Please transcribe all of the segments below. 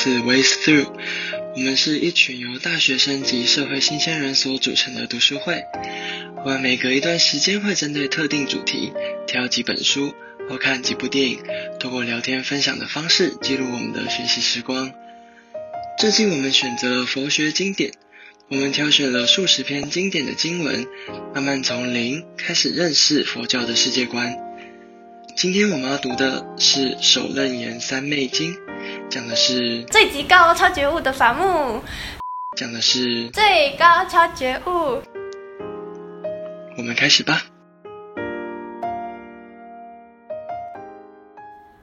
是 Ways Through，我们是一群由大学生及社会新鲜人所组成的读书会。我们每隔一段时间会针对特定主题挑几本书或看几部电影，通过聊天分享的方式记录我们的学习时光。最近我们选择了佛学经典，我们挑选了数十篇经典的经文，慢慢从零开始认识佛教的世界观。今天我们要读的是《首楞严三昧经》，讲的是最极高超觉悟的法目，讲的是最高超觉悟。我们开始吧。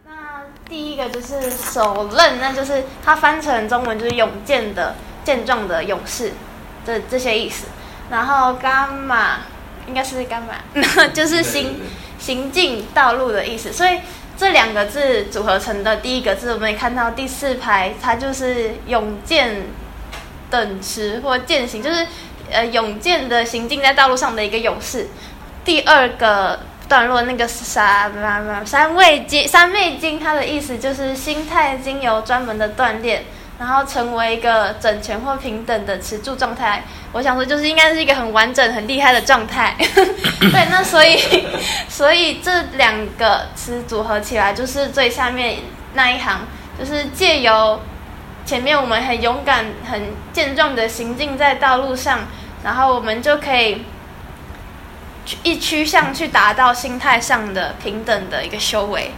那第一个就是首楞，那就是它翻成中文就是勇健的、健壮的勇士的这些意思。然后伽马应该是伽马，就是行行进道路的意思。所以这两个字组合成的第一个字，我们也看到第四排，它就是勇健等持或健行，就是呃勇健的行进在道路上的一个勇士。第二个段落那个三三味经三昧经，它的意思就是心态经由专门的锻炼，然后成为一个整全或平等的持住状态。我想说，就是应该是一个很完整、很厉害的状态。对，那所以所以这两个词组合起来，就是最下面那一行，就是借由前面我们很勇敢、很健壮的行进在道路上，然后我们就可以。一趋向去达到心态上的平等的一个修为，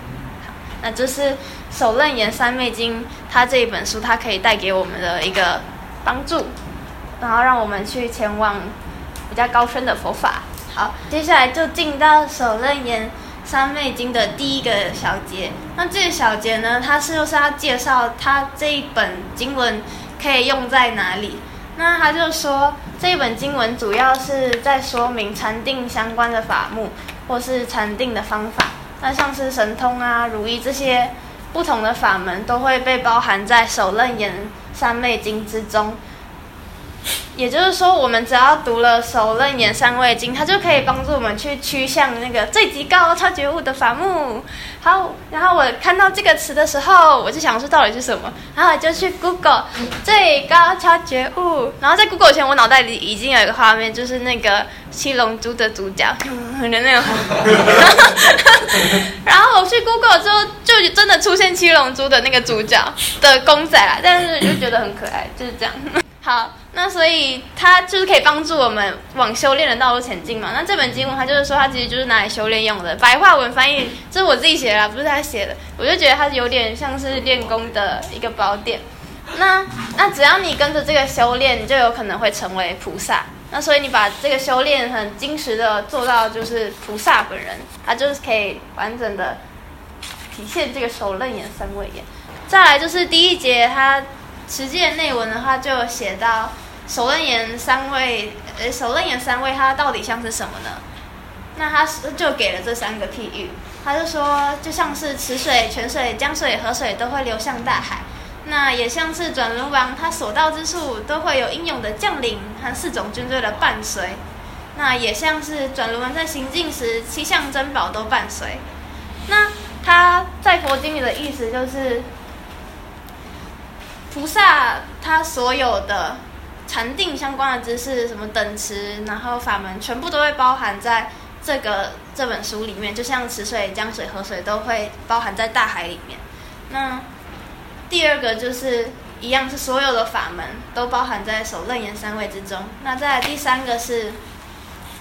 那这是《首楞严三昧经》它这一本书，它可以带给我们的一个帮助，然后让我们去前往比较高深的佛法。好，接下来就进到《首楞严三昧经》的第一个小节。那这个小节呢，它是就是要介绍它这一本经文可以用在哪里。那他就说，这一本经文主要是在说明禅定相关的法目，或是禅定的方法。那像是神通啊、如意这些不同的法门，都会被包含在《首楞严三昧经》之中。也就是说，我们只要读了《首楞严三昧经》，它就可以帮助我们去趋向那个最极高超觉悟的法目。好，然后我看到这个词的时候，我就想说到底是什么，然后我就去 Google 最高超觉悟。然后在 Google 前，我脑袋里已经有一个画面，就是那个七龙珠的主角的那个。然后我去 Google 之后，就真的出现七龙珠的那个主角的公仔啦，但是就觉得很可爱，就是这样。好，那所以它就是可以帮助我们往修炼的道路前进嘛。那这本经文它就是说，它其实就是拿来修炼用的。白话文翻译，这是我自己写的啦，不是他写的。我就觉得它有点像是练功的一个宝典。那那只要你跟着这个修炼，你就有可能会成为菩萨。那所以你把这个修炼很精实的做到，就是菩萨本人，他就是可以完整的体现这个首楞眼三位眼。再来就是第一节它。实际的内文的话，就写到首楞严三位，呃，首楞严三位它到底像是什么呢？那他就给了这三个譬喻，他就说，就像是池水、泉水、江水、河水都会流向大海，那也像是转轮王，他所到之处都会有英勇的将领和四种军队的伴随，那也像是转轮王在行进时，七项珍宝都伴随。那他在佛经里的意思就是。菩萨他所有的禅定相关的知识，什么等持，然后法门，全部都会包含在这个这本书里面。就像池水、江水、河水都会包含在大海里面。那第二个就是一样，是所有的法门都包含在首楞严三位之中。那再第三个是。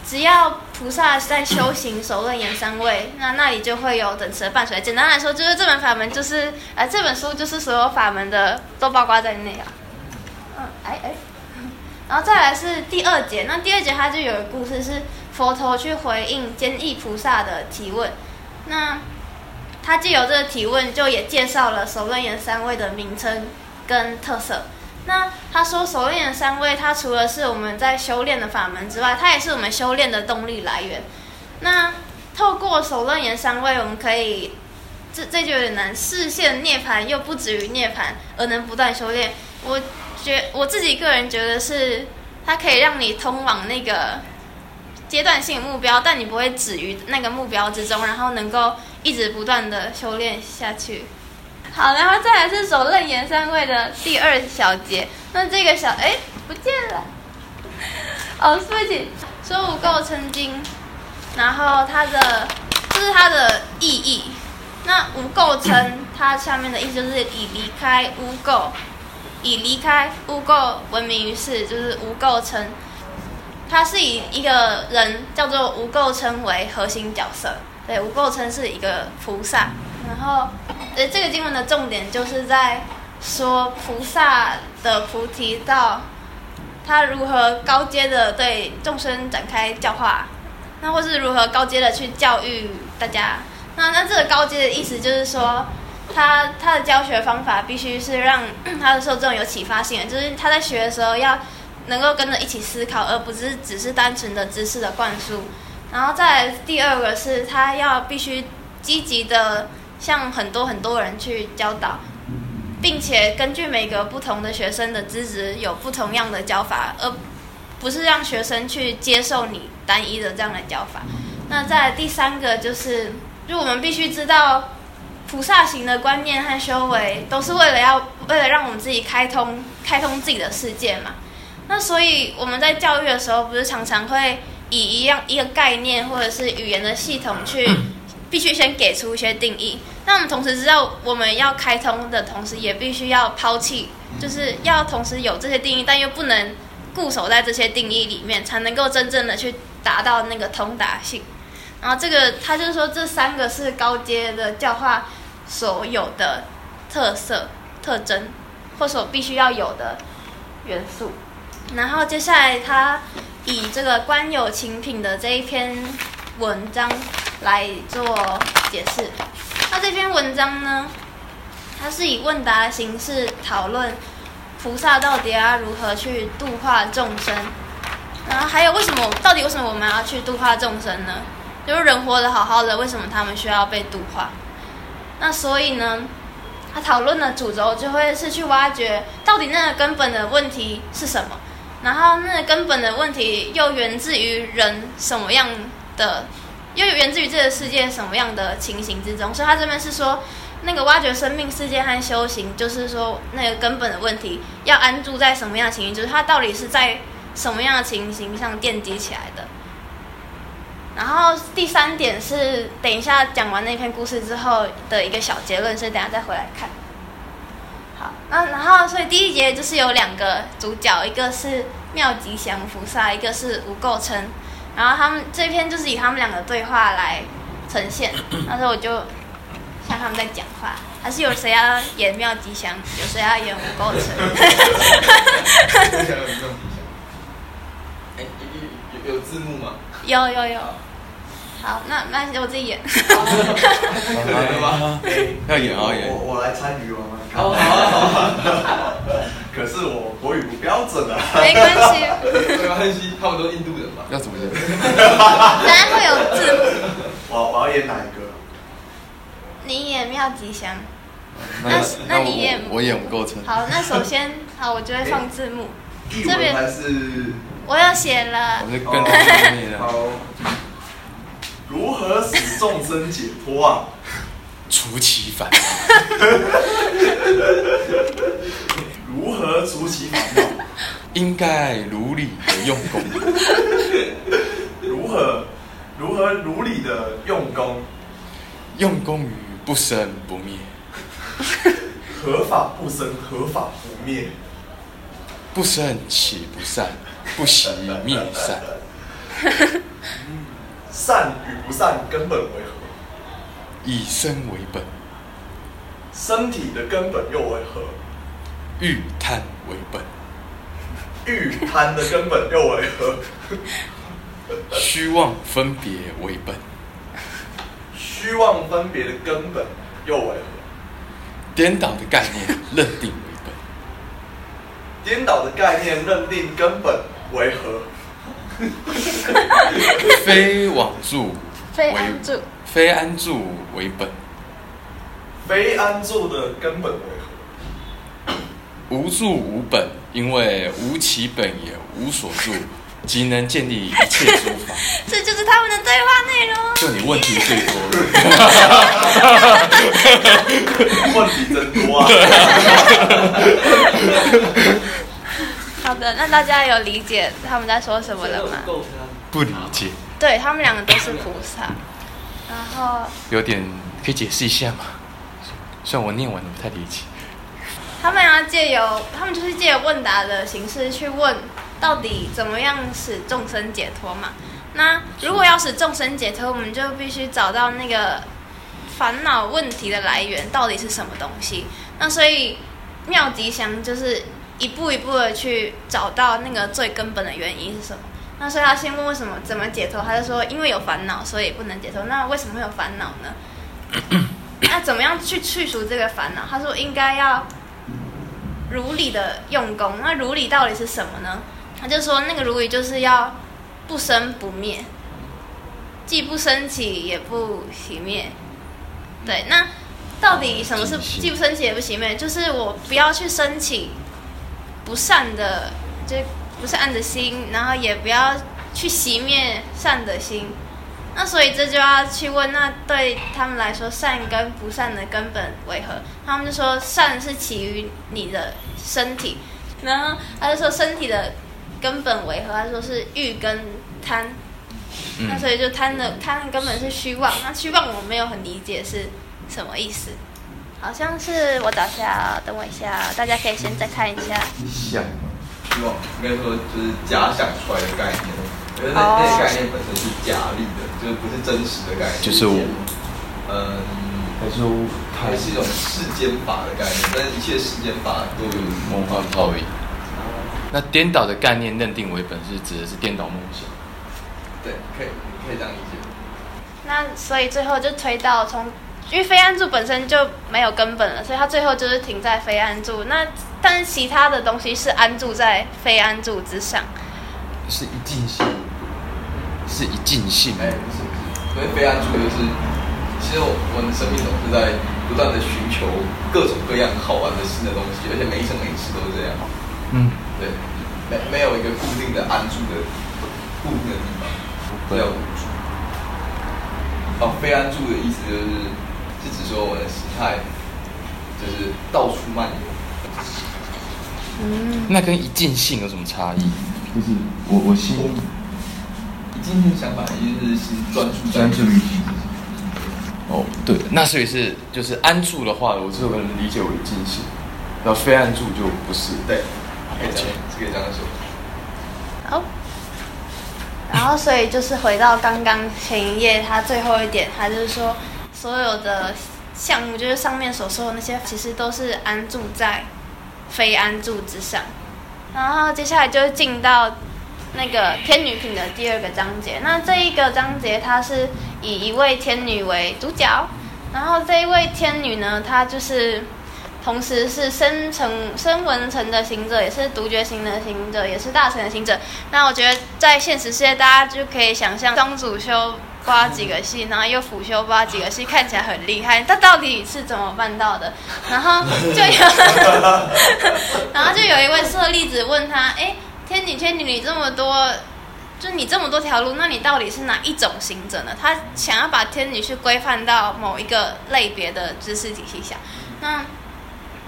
只要菩萨在修行首楞严三位，那那里就会有等持的伴随。简单来说，就是这本法门就是，呃，这本书就是所有法门的都包括在内啊。嗯，哎哎，然后再来是第二节，那第二节它就有个故事，是佛陀去回应坚毅菩萨的提问。那他借由这个提问，就也介绍了首楞严三位的名称跟特色。那他说，首楞严三位，它除了是我们在修炼的法门之外，它也是我们修炼的动力来源。那透过首楞严三位，我们可以，这这就有点难，视线涅槃又不止于涅槃，而能不断修炼。我觉我自己个人觉得是，它可以让你通往那个阶段性目标，但你不会止于那个目标之中，然后能够一直不断的修炼下去。好，然后再来是手楞严三位的第二小节。那这个小哎不见了，哦，对不起，说无垢称经，然后它的这是它的意义。那无垢称，它下面的意思就是已离开污垢，以离开污垢闻名于世，就是无垢称。它是以一个人叫做无垢称为核心角色，对，无垢称是一个菩萨。然后，呃，这个经文的重点就是在说菩萨的菩提道，他如何高阶的对众生展开教化，那或是如何高阶的去教育大家。那那这个高阶的意思就是说，他他的教学方法必须是让 他的受众有启发性，就是他在学的时候要能够跟着一起思考，而不是只是单纯的知识的灌输。然后再第二个是他要必须积极的。向很多很多人去教导，并且根据每个不同的学生的资质有不同样的教法，而不是让学生去接受你单一的这样的教法。那在第三个就是，就我们必须知道，菩萨行的观念和修为都是为了要为了让我们自己开通开通自己的世界嘛。那所以我们在教育的时候，不是常常会以一样一个概念或者是语言的系统去。必须先给出一些定义。那我们同时知道，我们要开通的同时，也必须要抛弃，就是要同时有这些定义，但又不能固守在这些定义里面，才能够真正的去达到那个通达性。然后这个他就是说，这三个是高阶的教化所有的特色特征，或所必须要有的元素。然后接下来他以这个官有情品的这一篇文章。来做解释。那这篇文章呢，它是以问答形式讨论菩萨到底要如何去度化众生，然后还有为什么到底为什么我们要去度化众生呢？就是人活得好好的，为什么他们需要被度化？那所以呢，他讨论的主轴就会是去挖掘到底那个根本的问题是什么，然后那个根本的问题又源自于人什么样的？又源自于这个世界什么样的情形之中？所以他这边是说，那个挖掘生命世界和修行，就是说那个根本的问题要安住在什么样的情形，就是它到底是在什么样的情形上奠基起来的。然后第三点是，等一下讲完那篇故事之后的一个小结论，所以等下再回来看。好，那然后所以第一节就是有两个主角，一个是妙吉祥菩萨，一个是无垢称。然后他们这篇就是以他们两个对话来呈现，那时候我就像他们在讲话，还是有谁要演妙吉祥，有谁要演无垢城？哎，有有有字幕吗？有有有。好，那那我自己演。要演啊演。我我来参与玩玩看。好好好。可是我国语不标准啊。没关系。没关系，他们都印度人嘛。要怎么演？当然会有字幕。我我要演哪一个？你演妙吉祥。那那你演我演不够成。好，那首先好，我就会放字幕。这边还是？我要写了。我是跟着你的。好。如何使众生解脱啊？除其烦如何除其烦恼？应该如理的用功。如何如何如理的用功？用功于不生不灭。合法不生，合法不灭。不生岂不善？不习灭善。善与不善根本为何？以身为本。身体的根本又为何？欲贪为本。欲贪的根本又为何？虚妄分别为本。虚妄分别的根本又为何？颠倒的概念认定为本。颠倒的概念认定根本为何？非往住，非安住，非安住为本。非安住的根本为何？无住无本，因为无其本也无所住，即能建立一切诸法。这就是他们的对话内容。就你问题最多了。问题真多啊！好的，那大家有理解他们在说什么了吗？不理解，对他们两个都是菩萨，然后有点可以解释一下吗？虽然我念完了不太理解。他们要借由他们就是借由问答的形式去问，到底怎么样使众生解脱嘛？那如果要使众生解脱，我们就必须找到那个烦恼问题的来源到底是什么东西。那所以妙吉祥就是一步一步的去找到那个最根本的原因是什么。那所以他先问为什么怎么解脱，他就说因为有烦恼，所以不能解脱。那为什么会有烦恼呢？那怎么样去去除这个烦恼？他说应该要如理的用功。那如理到底是什么呢？他就说那个如理就是要不生不灭，既不升起也不熄灭。对，那到底什么是既不升起也不熄灭？就是我不要去升起不善的，就不善的心，然后也不要去熄灭善的心。那所以这就要去问，那对他们来说，善跟不善的根本为何？他们就说善是起于你的身体，然后他就说身体的根本为何？他说是欲跟贪。那所以就贪的贪根本是虚妄，那虚妄我没有很理解是什么意思，好像是我找下，等我一下，大家可以先再看一下。想希望应该说就是假想出来的概念，因为那那个概念本身是假立的，就是不是真实的概念。就是我嗯，他说它是一种世间法的概念，但是一切世间法都有梦幻泡影。那颠倒的概念认定为本是指的是颠倒梦想。对，可以可以这样理解。那所以最后就推到从，因为非安住本身就没有根本了，所以它最后就是停在非安住。那但是其他的东西是安住在非安住之上。是一尽性，是一尽性。哎，不是不是，所以非安住就是，其实我我们生命总是在不断的寻求各种各样好玩的新的东西，而且每一生每一次都是这样。嗯，对，没没有一个固定的安住的固定的地方，这叫无住。哦，非安住的意思就是，是指说我的时态就是到处漫游。那跟一尽性有什么差异？就是我我心你今天想法一定是心专注专注于哦，对，那所以是就是安住的话，我这个人理解为尽性，然后非安住就不是。对，可以这样，可以这样说。好，然后所以就是回到刚刚前一页，他最后一点，他就是说所有的项目，就是上面所说的那些，其实都是安住在非安住之上。然后接下来就进到那个天女品的第二个章节。那这一个章节，它是以一位天女为主角，然后这一位天女呢，她就是。同时是生成生文成的行者，也是独觉行的行者，也是大成的行者。那我觉得在现实世界，大家就可以想象双主修八几个系，然后又辅修八几个系，看起来很厉害。他到底是怎么办到的？然后就有，然后就有一位舍利子问他：“哎，天女天女，你这么多，就你这么多条路，那你到底是哪一种行者呢？”他想要把天女去规范到某一个类别的知识体系下。那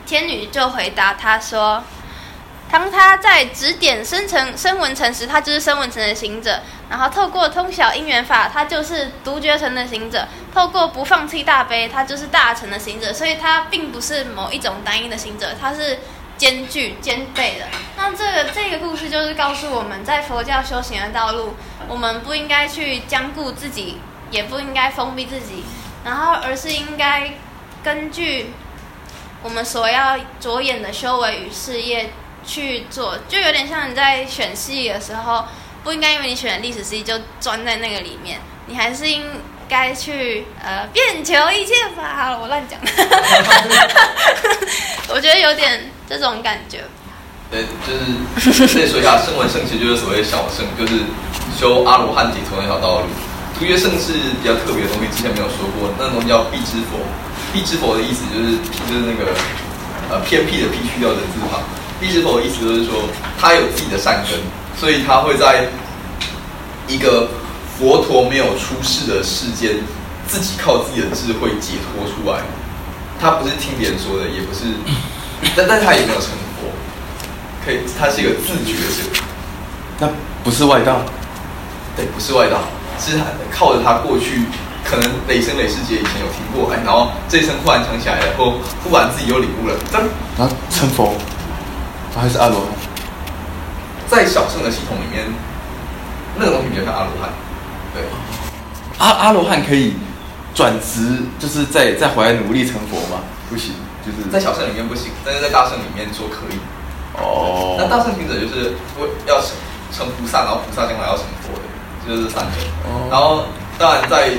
天女就回答他说：“当他在指点生成生文成时，他就是生文成的行者；然后透过通晓因缘法，他就是独觉成的行者；透过不放弃大悲，他就是大成的行者。所以，他并不是某一种单一的行者，他是兼具兼备的。那这个这个故事就是告诉我们在佛教修行的道路，我们不应该去僵固自己，也不应该封闭自己，然后而是应该根据。”我们所要着眼的修为与事业去做，就有点像你在选系的时候，不应该因为你选历史系就钻在那个里面，你还是应该去呃变求一切法。好了，我乱讲，我觉得有点这种感觉。对，就是再说一下，声闻圣其实就是所谓小圣，就是修阿罗汉解脱那条道路。独觉圣是比较特别的东西，之前没有说过，那东西叫必之佛。必之佛的意思就是就是那个呃偏僻的僻去掉人字旁。必知佛的意思就是说他有自己的善根，所以他会在一个佛陀没有出世的世间，自己靠自己的智慧解脱出来。他不是听别人说的，也不是，但但他也没有成佛，可以，他是一个自觉者，那不是外道，对，不是外道，是靠着他过去可能累生累世界以前有听过，哎，然后这一生忽然想起来了，后忽然自己又领悟了，这啊成佛，他还是阿罗汉。在小圣的系统里面，那个东西比较像阿罗汉，对，阿阿罗汉可以转职，就是再再回来努力成佛吗？不行，就是在小圣里面不行，但是在大圣里面说可以。哦，那大圣行者就是为要成成菩萨，然后菩萨将来要成佛的，就是这三个。哦然后当然在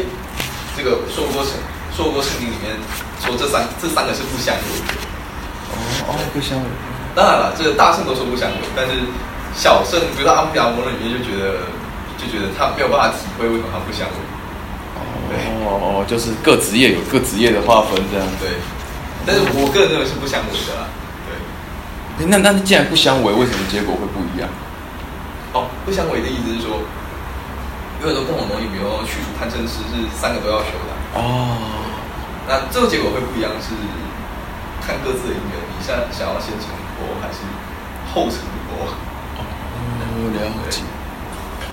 这个说过圣说过圣经里面说这三这三个是不相违的。哦哦，不相违。当然了，这个大圣都说不相违，但是小圣，比如说阿毗达摩论里面就觉得就觉得他没有办法体会为什么他不相违。哦哦，就是各职业有各职业的划分这样。对，但是我个人认为是不相违的啦。对，诶那那既然不相违，为什么结果会不一样？哦，不相违的意思是说，有很多共同东西，比如说去除贪嗔痴是三个都要修的。哦，那最后结果会不一样，是看各自的因缘，你现在想要先成佛还是后成佛哦，了解。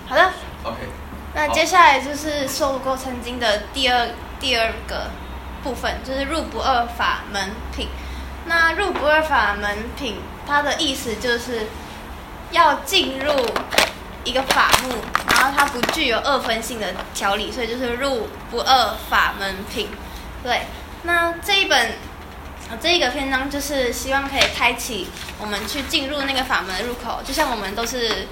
好的，？OK，那接下来就是受过曾经的第二第二个部分，就是入不二法门品。那入不二法门品，它的意思就是要进入一个法目，然后它不具有二分性的条理，所以就是入不二法门品。对，那这一本呃啊这一个篇章就是希望可以开启我们去进入那个法门的入口，就像我们都是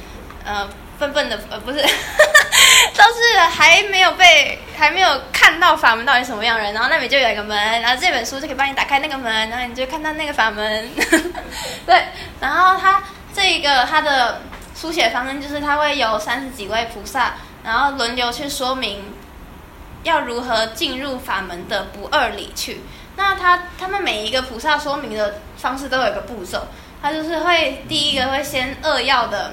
呃笨笨的呃不是，都是还没有被还没有看到法门到底什么样的人，然后那里就有一个门，然后这本书就可以帮你打开那个门，然后你就看到那个法门，对，然后它这一个它的书写方针就是它会有三十几位菩萨，然后轮流去说明要如何进入法门的不二理去。那他他们每一个菩萨说明的方式都有一个步骤，他就是会第一个会先扼要的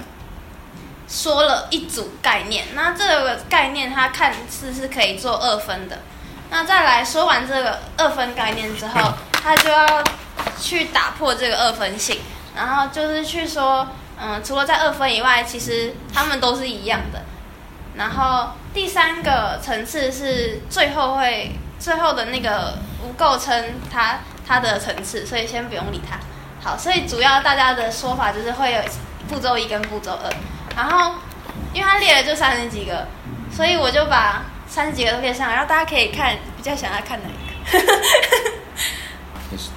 说了一组概念，那这个概念它看似是可以做二分的，那再来说完这个二分概念之后，他就要去打破这个二分性，然后就是去说，嗯，除了在二分以外，其实他们都是一样的。然后第三个层次是最后会最后的那个无构成它它的层次，所以先不用理它。好，所以主要大家的说法就是会有步骤一跟步骤二，然后因为它列了就三十几个，所以我就把三十几个都列上来，然后大家可以看比较想要看哪一个。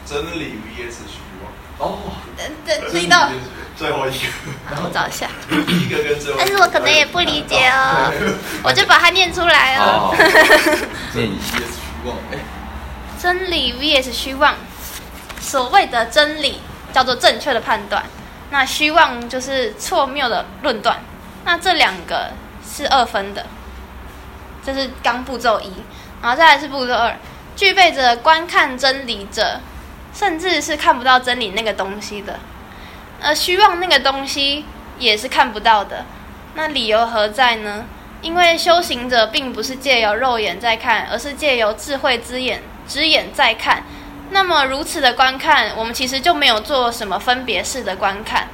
真理 VS 虚妄，哦，等等，知道，最后一个，我找一下。第一个跟最后一个，但是我可能也不理解哦，我就把它念出来哦。真理 VS 虚妄，哎，真理 vs 虚妄，所谓的真理叫做正确的判断，那虚妄就是错谬的论断。那这两个是二分的，这是刚步骤一，然后再来是步骤二，具备着观看真理者，甚至是看不到真理那个东西的，而虚妄那个东西也是看不到的。那理由何在呢？因为修行者并不是借由肉眼在看，而是借由智慧之眼之眼在看。那么如此的观看，我们其实就没有做什么分别式的观看。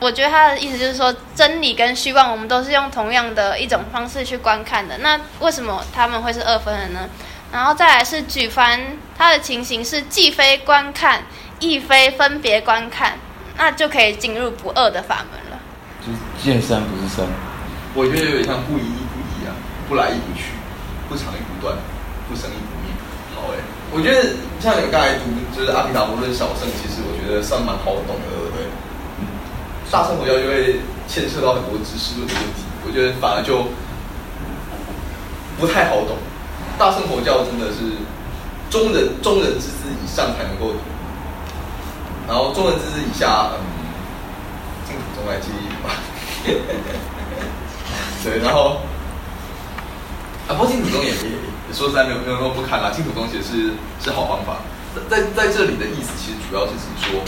我觉得他的意思就是说，真理跟虚妄，我们都是用同样的一种方式去观看的。那为什么他们会是二分的呢？然后再来是举凡他的情形是既非观看，亦非分别观看，那就可以进入不二的法门了。就是见山不是山。我觉得有点像不一亦不一啊，不来亦不去，不长亦不断，不生亦不灭。好哎，我觉得像你刚才读就是阿毗达摩论小圣，其实我觉得算蛮好懂的，对不对？大乘佛教就会牵涉到很多知识论的问题，我觉得反而就不太好懂。大乘佛教真的是中人中人之资以上才能够读，然后中人之资以下，嗯，净土中来接引吧。对，然后啊，不过净土宗也也也说实在没有没有那么不堪啦，净土宗其实是是好方法。在在这里的意思，其实主要是指说，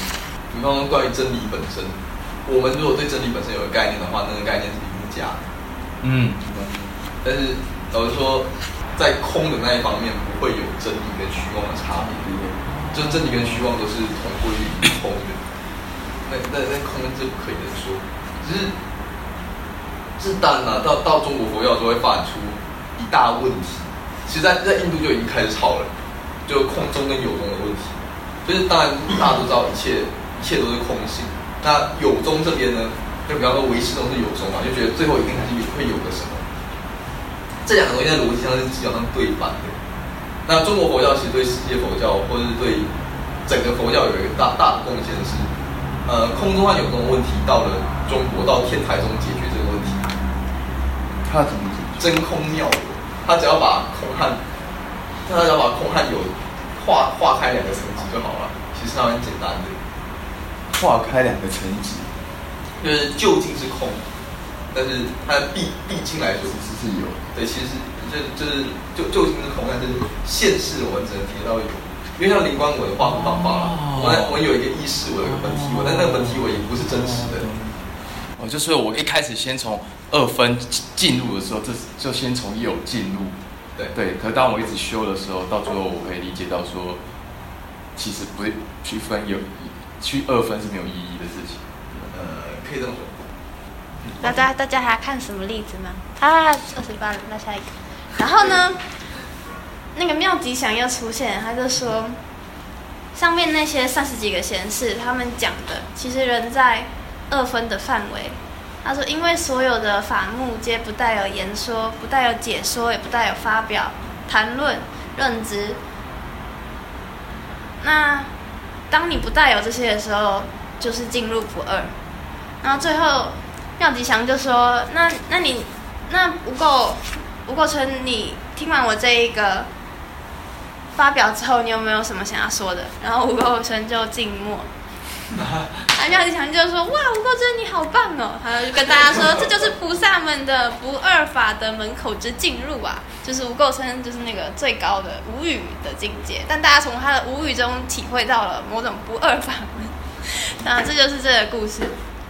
比方说关于真理本身，我们如果对真理本身有个概念的话，那个概念是离目体假的。嗯，但是老实说，在空的那一方面不会有真理跟虚妄的差别，就是真理跟虚妄都是同归于空的。那那那空这不可以这么说，只是，是当然了，到到中国佛教就会发展出一大问题。其实在在印度就已经开始吵了，就空中跟有中的问题。就是当然大家都知道一切一切都是空性。那有中这边呢，就比方说唯识中是有中嘛，就觉得最后一定还是有会有个什么。这两个东西在逻辑上是基本上对反的。那中国佛教其实对世界佛教或者是对整个佛教有一个大大的贡献是，呃，空中和有中的问题到了中国到天台中解决这个问题。他怎么解真空妙有，他只要把空和他只要把空和有划划开两个层级就好了。其实它很简单的，划开两个层级，就是就近是空，但是它毕毕竟来说其实是有。对，其实是就就是就就近是空，但是现世我们只能提到有，因为像灵光我的话很方法了，我我有一个意识，我有一个本体我，但那个本体我也不是真实的。哦，就是我一开始先从二分进入的时候，这就先从有进入。对对，可是当我一直修的时候，到最后我可以理解到说，其实不区分有去二分是没有意义的事情。呃，可以这么说。那大家大家还要看什么例子吗？啊，二十八了，那下一个。然后呢，那个妙吉祥又出现，他就说，上面那些三十几个贤士他们讲的，其实人在二分的范围。他说，因为所有的法目皆不带有言说，不带有解说，也不带有发表、谈论、认知。那当你不带有这些的时候，就是进入不二。然后最后，妙吉祥就说：“那那你那吴垢吴垢成，你听完我这一个发表之后，你有没有什么想要说的？”然后吴垢成就静默。啊，妙吉祥就说：“哇，吴垢真你好棒哦！”他就跟大家说：“这就是菩萨们的不二法的门口之进入啊！就是吴垢成就是那个最高的无语的境界，但大家从他的无语中体会到了某种不二法门。那这就是这个故事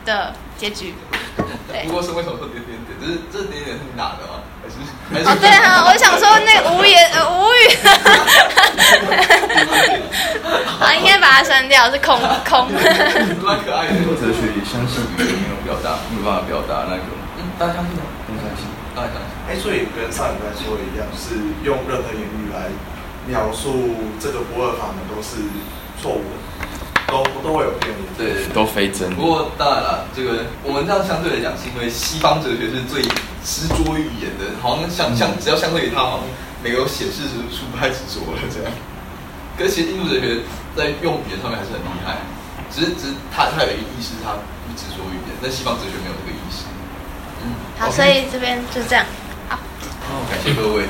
的结局。对不过是为什么说点点点？就是这点点是你打的吗？还是还是？哦，对啊，我想说那个无言呃无语，删掉，是空空。蛮可爱的。做哲学也相信语言没有表达，没有办法表达那个，嗯，大家相信吗？不相信。大家相信。哎，所以跟上礼拜说的一样，是用任何言语来描述这个不二法门都是错误的，都都会有偏误。对。都非真。不过当然了，这个我们这样相对来讲，是因为西方哲学是最执着于语言的，好像相相只要相对于它，好像没有显示出不太执着了这样。可是其实印度哲学在用语言上面还是很厉害，只是只是他他有一个意识，他不执着于语言，但西方哲学没有这个意识。嗯，好，所以这边就这样。好，感谢各位。